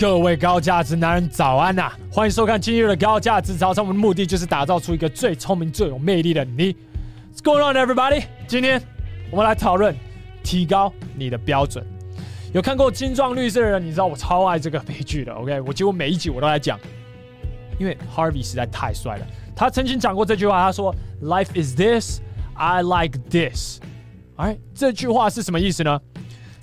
各位高价值男人早安呐、欢迎收看今日的高价值早餐。我们的目的就是打造出一个最聪明、最有魅力的你。What's going on, everybody？今天我们来讨论提高你的标准。有看过《精壮律师》的人，你知道我超爱这个悲剧的。OK，我几乎每一集我都来讲，因为 Harvey 实在太帅了。他曾经讲过这句话，他说：“Life is this, I like this。”哎，这句话是什么意思呢？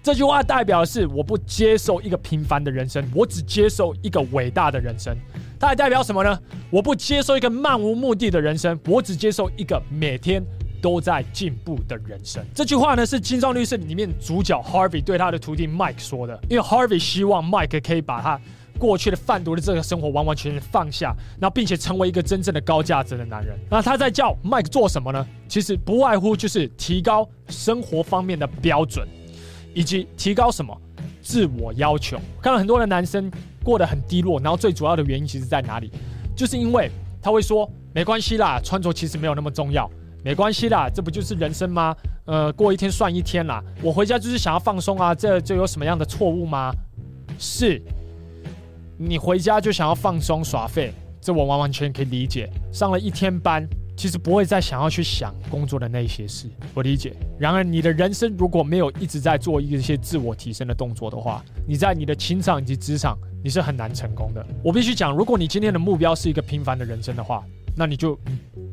这句话代表的是我不接受一个平凡的人生，我只接受一个伟大的人生。它还代表什么呢？我不接受一个漫无目的的人生，我只接受一个每天都在进步的人生。这句话呢，是《金装律师》里面主角 Harvey 对他的徒弟 Mike 说的。因为 Harvey 希望 Mike 可以把他过去的贩毒的这个生活完完全全放下，然后并且成为一个真正的高价值的男人。那他在叫 Mike 做什么呢？其实不外乎就是提高生活方面的标准。以及提高什么自我要求？看到很多的男生过得很低落，然后最主要的原因其实在哪里？就是因为他会说没关系啦，穿着其实没有那么重要，没关系啦，这不就是人生吗？呃，过一天算一天啦，我回家就是想要放松啊，这就有什么样的错误吗？是，你回家就想要放松耍废，这我完完全可以理解。上了一天班。其实不会再想要去想工作的那些事，我理解。然而，你的人生如果没有一直在做一些自我提升的动作的话，你在你的情场以及职场，你是很难成功的。我必须讲，如果你今天的目标是一个平凡的人生的话，那你就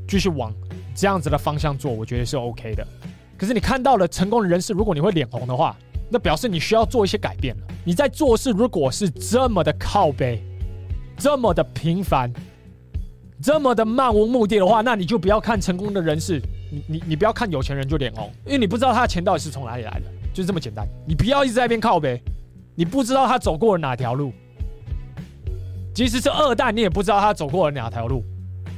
继续往这样子的方向做，我觉得是 OK 的。可是你看到了成功的人士，如果你会脸红的话，那表示你需要做一些改变了。你在做事如果是这么的靠北，这么的平凡。这么的漫无目的的话，那你就不要看成功的人士，你你你不要看有钱人就脸红，因为你不知道他的钱到底是从哪里来的，就这么简单。你不要一直在那边靠呗，你不知道他走过了哪条路，即使是二代，你也不知道他走过了哪条路，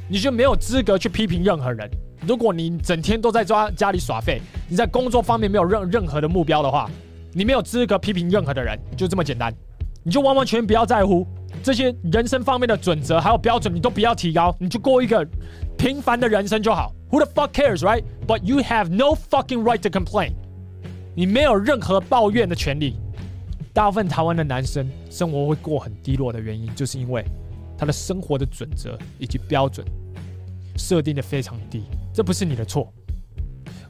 你就没有资格去批评任何人。如果你整天都在抓家里耍废，你在工作方面没有任任何的目标的话，你没有资格批评任何的人，就这么简单，你就完完全全不要在乎。这些人生方面的准则还有标准，你都不要提高，你就过一个平凡的人生就好。Who the fuck cares, right? But you have no fucking right to complain. 你没有任何抱怨的权利。大部分台湾的男生生活会过很低落的原因，就是因为他的生活的准则以及标准设定的非常低。这不是你的错。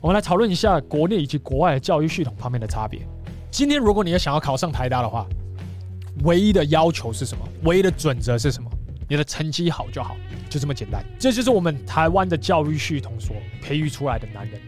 我们来讨论一下国内以及国外的教育系统方面的差别。今天如果你也想要考上台大的话，唯一的要求是什么？唯一的准则是什么？你的成绩好就好，就这么简单。这就是我们台湾的教育系统所培育出来的男人，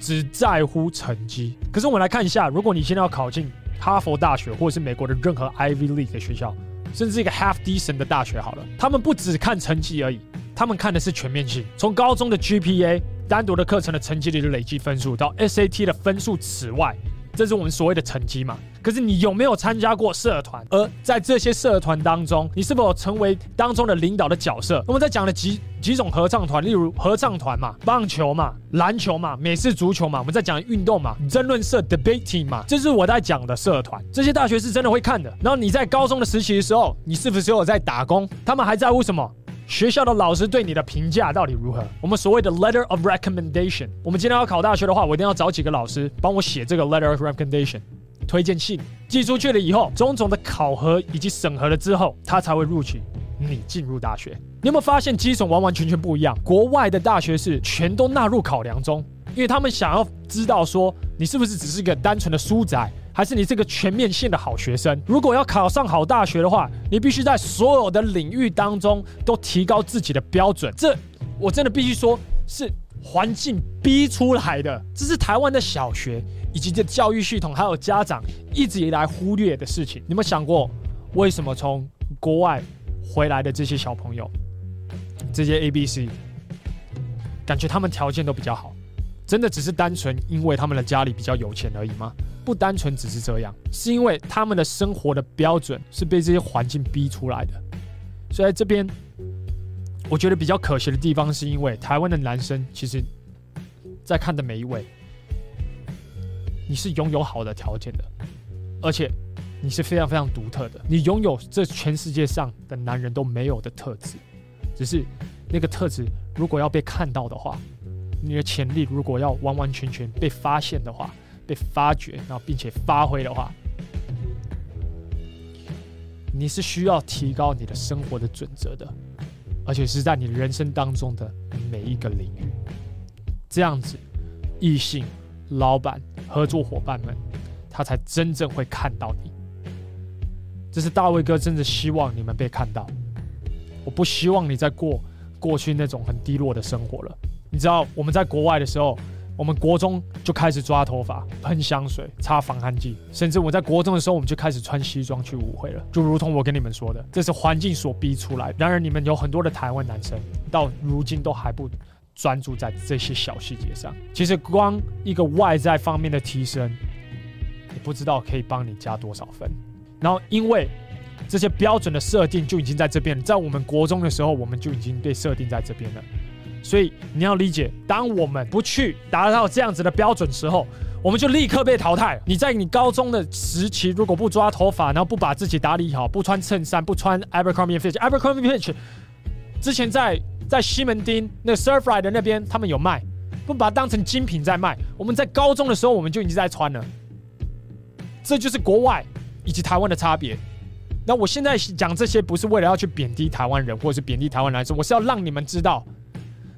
只在乎成绩。可是我们来看一下，如果你现在要考进哈佛大学，或者是美国的任何 Ivy League 的学校，甚至一个 Half Decent 的大学好了，他们不只看成绩而已，他们看的是全面性，从高中的 GPA、单独的课程的成绩里的累积分数，到 SAT 的分数，此外。这是我们所谓的成绩嘛？可是你有没有参加过社团？而在这些社团当中，你是否成为当中的领导的角色？我们在讲的几几种合唱团，例如合唱团嘛、棒球嘛、篮球嘛、美式足球嘛，我们在讲运动嘛、争论社 （debate team） 嘛，这是我在讲的社团。这些大学是真的会看的。然后你在高中的时期的时候，你是不是有在打工？他们还在乎什么？学校的老师对你的评价到底如何？我们所谓的 letter of recommendation，我们今天要考大学的话，我一定要找几个老师帮我写这个 letter of recommendation 推荐信，寄出去了以后，种种的考核以及审核了之后，他才会录取你进入大学。你有没有发现基准完完全全不一样？国外的大学是全都纳入考量中，因为他们想要知道说你是不是只是一个单纯的书仔。还是你是个全面性的好学生？如果要考上好大学的话，你必须在所有的领域当中都提高自己的标准。这我真的必须说，是环境逼出来的。这是台湾的小学以及这教育系统还有家长一直以来忽略的事情。你们想过，为什么从国外回来的这些小朋友，这些 ABC，感觉他们条件都比较好？真的只是单纯因为他们的家里比较有钱而已吗？不单纯只是这样，是因为他们的生活的标准是被这些环境逼出来的。所以在这边，我觉得比较可惜的地方，是因为台湾的男生其实，在看的每一位，你是拥有好的条件的，而且你是非常非常独特的，你拥有这全世界上的男人都没有的特质。只是那个特质如果要被看到的话，你的潜力如果要完完全全被发现的话。被发掘，然后并且发挥的话，你是需要提高你的生活的准则的，而且是在你人生当中的每一个领域。这样子，异性、老板、合作伙伴们，他才真正会看到你。这是大卫哥真的希望你们被看到。我不希望你再过过去那种很低落的生活了。你知道我们在国外的时候，我们国中就开始抓头发、喷香水、擦防汗剂，甚至我在国中的时候，我们就开始穿西装去舞会了。就如同我跟你们说的，这是环境所逼出来。然而，你们有很多的台湾男生到如今都还不专注在这些小细节上。其实，光一个外在方面的提升，你不知道可以帮你加多少分。然后，因为这些标准的设定就已经在这边，在我们国中的时候，我们就已经被设定在这边了。所以你要理解，当我们不去达到这样子的标准时候，我们就立刻被淘汰。你在你高中的时期，如果不抓头发，然后不把自己打理好，不穿衬衫，不穿 Abercrombie Fitch，Abercrombie Fitch 之前在在西门町那 Surfrider 那边他们有卖，不把它当成精品在卖。我们在高中的时候，我们就已经在穿了。这就是国外。以及台湾的差别。那我现在讲这些不是为了要去贬低台湾人，或者是贬低台湾男生，我是要让你们知道，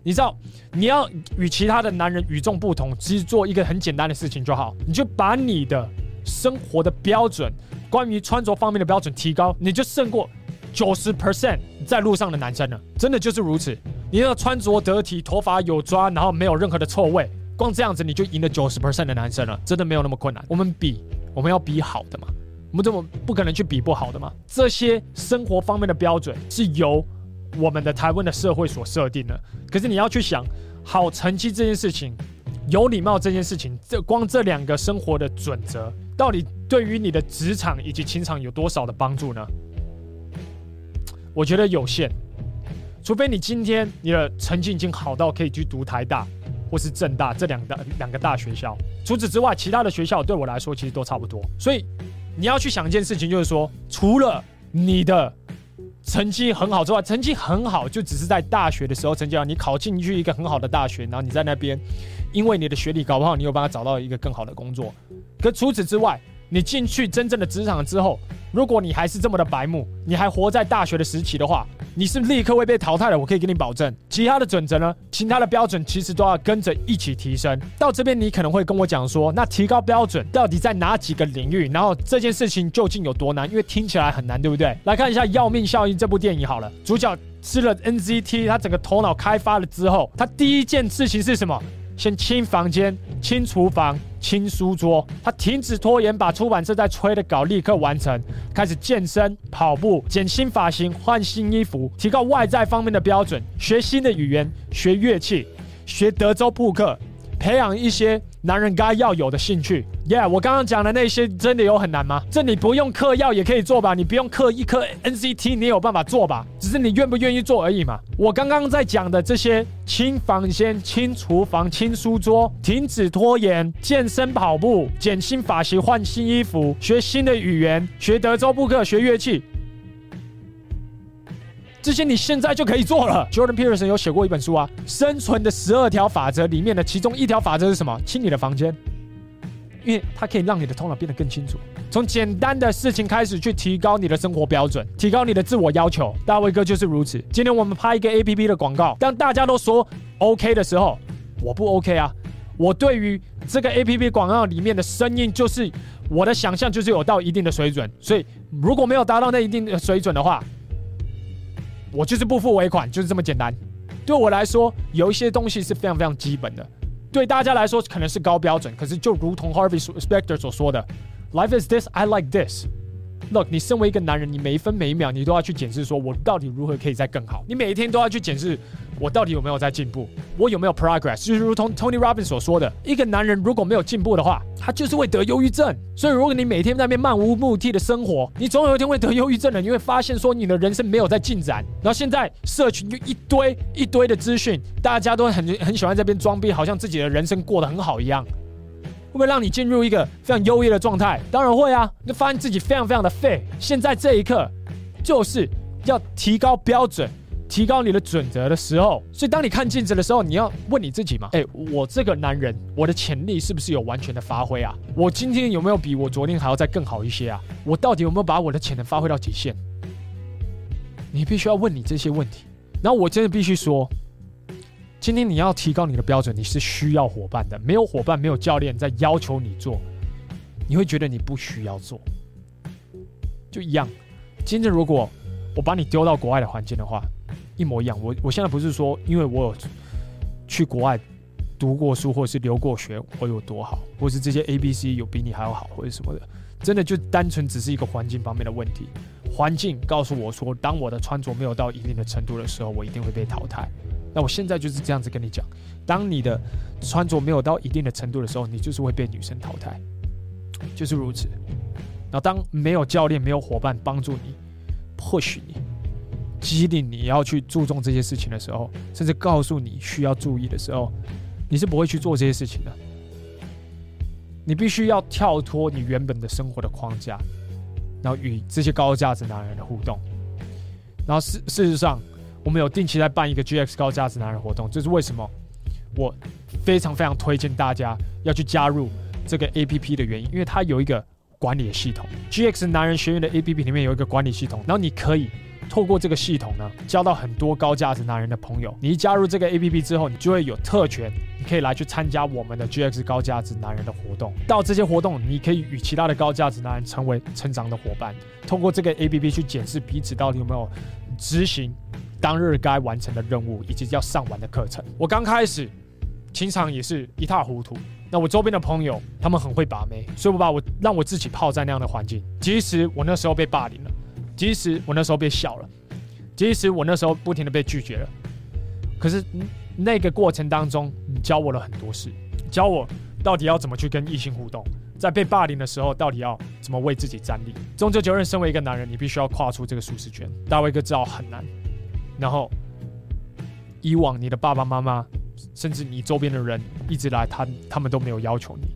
你知道你要与其他的男人与众不同，只是做一个很简单的事情就好，你就把你的生活的标准，关于穿着方面的标准提高，你就胜过九十 percent 在路上的男生了。真的就是如此，你要穿着得体，头发有抓，然后没有任何的臭味，光这样子你就赢了九十 percent 的男生了，真的没有那么困难。我们比，我们要比好的嘛。我们怎么不可能去比不好的吗？这些生活方面的标准是由我们的台湾的社会所设定的。可是你要去想，好成绩这件事情，有礼貌这件事情，这光这两个生活的准则，到底对于你的职场以及情场有多少的帮助呢？我觉得有限。除非你今天你的成绩已经好到可以去读台大或是政大这两大两个大学校，除此之外，其他的学校对我来说其实都差不多。所以。你要去想一件事情，就是说，除了你的成绩很好之外，成绩很好就只是在大学的时候成绩好，你考进去一个很好的大学，然后你在那边，因为你的学历搞不好，你有办法找到一个更好的工作。可除此之外，你进去真正的职场之后，如果你还是这么的白目，你还活在大学的时期的话，你是立刻会被淘汰的。我可以给你保证。其他的准则呢？其他的标准其实都要跟着一起提升。到这边，你可能会跟我讲说，那提高标准到底在哪几个领域？然后这件事情究竟有多难？因为听起来很难，对不对？来看一下《要命效应》这部电影好了。主角吃了 NZT，他整个头脑开发了之后，他第一件事情是什么？先清房间、清厨房、清书桌。他停止拖延，把出版社在催的稿立刻完成。开始健身、跑步、剪新发型、换新衣服，提高外在方面的标准。学新的语言，学乐器，学德州扑克，培养一些。男人该要有的兴趣，Yeah，我刚刚讲的那些真的有很难吗？这你不用嗑药也可以做吧？你不用嗑一颗 NCT，你有办法做吧？只是你愿不愿意做而已嘛。我刚刚在讲的这些清房间、清厨房、清书桌、停止拖延、健身跑步、剪新发型、换新衣服、学新的语言、学德州扑克、学乐器。这些你现在就可以做了。Jordan Peterson 有写过一本书啊，《生存的十二条法则》里面的其中一条法则是什么？清你的房间，因为它可以让你的头脑变得更清楚。从简单的事情开始去提高你的生活标准，提高你的自我要求。大卫哥就是如此。今天我们拍一个 APP 的广告，当大家都说 OK 的时候，我不 OK 啊。我对于这个 APP 广告里面的声音，就是我的想象就是有到一定的水准。所以如果没有达到那一定的水准的话，我就是不付尾款，就是这么简单。对我来说，有一些东西是非常非常基本的，对大家来说可能是高标准，可是就如同 Harvey Specter 所说的，Life is this, I like this。Look，你身为一个男人，你每一分每一秒，你都要去检视，说我到底如何可以再更好。你每一天都要去检视，我到底有没有在进步，我有没有 progress。就是如同 Tony Robbins 所说的，一个男人如果没有进步的话，他就是会得忧郁症。所以，如果你每天在那边漫无目的的生活，你总有一天会得忧郁症的。你会发现说，你的人生没有在进展。然后现在社群就一堆一堆的资讯，大家都很很喜欢这边装逼，好像自己的人生过得很好一样。会不会让你进入一个非常优越的状态？当然会啊！你发现自己非常非常的废。现在这一刻，就是要提高标准、提高你的准则的时候。所以，当你看镜子的时候，你要问你自己嘛：哎，我这个男人，我的潜力是不是有完全的发挥啊？我今天有没有比我昨天还要再更好一些啊？我到底有没有把我的潜能发挥到极限？你必须要问你这些问题。然后我真的必须说，今天你要提高你的标准，你是需要伙伴的。没有伙伴，没有教练在要求你做，你会觉得你不需要做。就一样，今天如果我把你丢到国外的环境的话，一模一样。我我现在不是说，因为我有去国外读过书，或者是留过学，我有多好，或是这些 A、B、C 有比你还要好，或者什么的，真的就单纯只是一个环境方面的问题。环境告诉我说，当我的穿着没有到一定的程度的时候，我一定会被淘汰。那我现在就是这样子跟你讲，当你的穿着没有到一定的程度的时候，你就是会被女生淘汰，就是如此。然后当没有教练、没有伙伴帮助你、push 你、激励你要去注重这些事情的时候，甚至告诉你需要注意的时候，你是不会去做这些事情的。你必须要跳脱你原本的生活的框架，然后与这些高价值男人的互动。然后事事实上，我们有定期在办一个 GX 高价值男人活动，这是为什么？我非常非常推荐大家要去加入这个 APP 的原因，因为它有一个。管理系统，GX 男人学院的 APP 里面有一个管理系统，然后你可以透过这个系统呢，交到很多高价值男人的朋友。你一加入这个 APP 之后，你就会有特权，你可以来去参加我们的 GX 高价值男人的活动。到这些活动，你可以与其他的高价值男人成为成长的伙伴。通过这个 APP 去检视彼此到底有没有执行当日该完成的任务，以及要上完的课程。我刚开始情场也是一塌糊涂。那我周边的朋友，他们很会把妹，所以我把我让我自己泡在那样的环境。即使我那时候被霸凌了，即使我那时候被笑了，即使我那时候不停的被拒绝了，可是那个过程当中，你教我了很多事，教我到底要怎么去跟异性互动，在被霸凌的时候，到底要怎么为自己站立。终究，责任身为一个男人，你必须要跨出这个舒适圈。大卫哥知道很难，然后以往你的爸爸妈妈。甚至你周边的人一直来，他他们都没有要求你。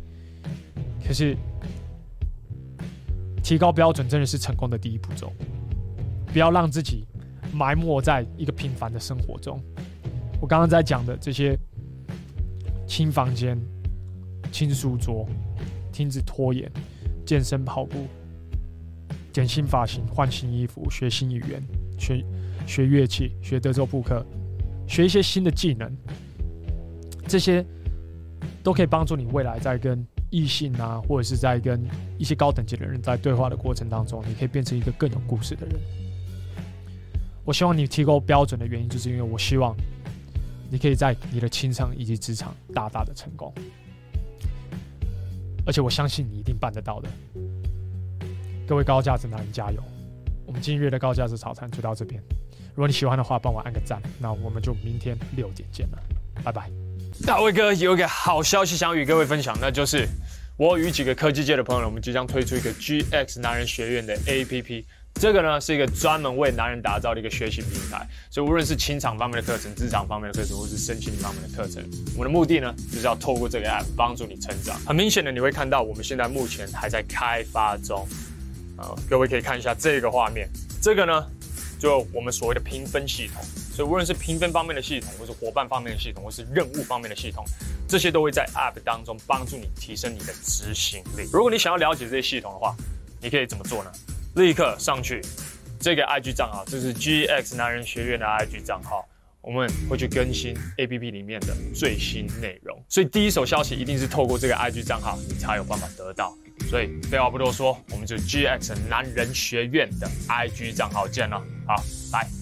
可是，提高标准真的是成功的第一步骤。不要让自己埋没在一个平凡的生活中。我刚刚在讲的这些：清房间、清书桌、停止拖延、健身跑步、剪新发型、换新衣服、学新语言、学学乐器、学德州扑克、学一些新的技能。这些都可以帮助你未来在跟异性啊，或者是在跟一些高等级的人在对话的过程当中，你可以变成一个更有故事的人。我希望你提高标准的原因，就是因为我希望你可以在你的情场以及职场大大的成功，而且我相信你一定办得到的。各位高价值男人加油！我们今日的高价值早餐就到这边。如果你喜欢的话，帮我按个赞。那我们就明天六点见了，拜拜。大卫哥有一个好消息想与各位分享，那就是我与几个科技界的朋友，我们即将推出一个 GX 男人学院的 APP。这个呢是一个专门为男人打造的一个学习平台，所以无论是情场方面的课程、职场方面的课程，或是身心方面的课程，我们的目的呢就是要透过这个 App 帮助你成长。很明显的，你会看到我们现在目前还在开发中，啊，各位可以看一下这个画面，这个呢就我们所谓的评分系统。所以无论是评分方面的系统，或是伙伴方面的系统，或是任务方面的系统，这些都会在 App 当中帮助你提升你的执行力。如果你想要了解这些系统的话，你可以怎么做呢？立刻上去这个 IG 账号，这是 GX 男人学院的 IG 账号，我们会去更新 APP 里面的最新内容。所以第一手消息一定是透过这个 IG 账号，你才有办法得到。所以废话不多说，我们就 GX 男人学院的 IG 账号见了，好，拜。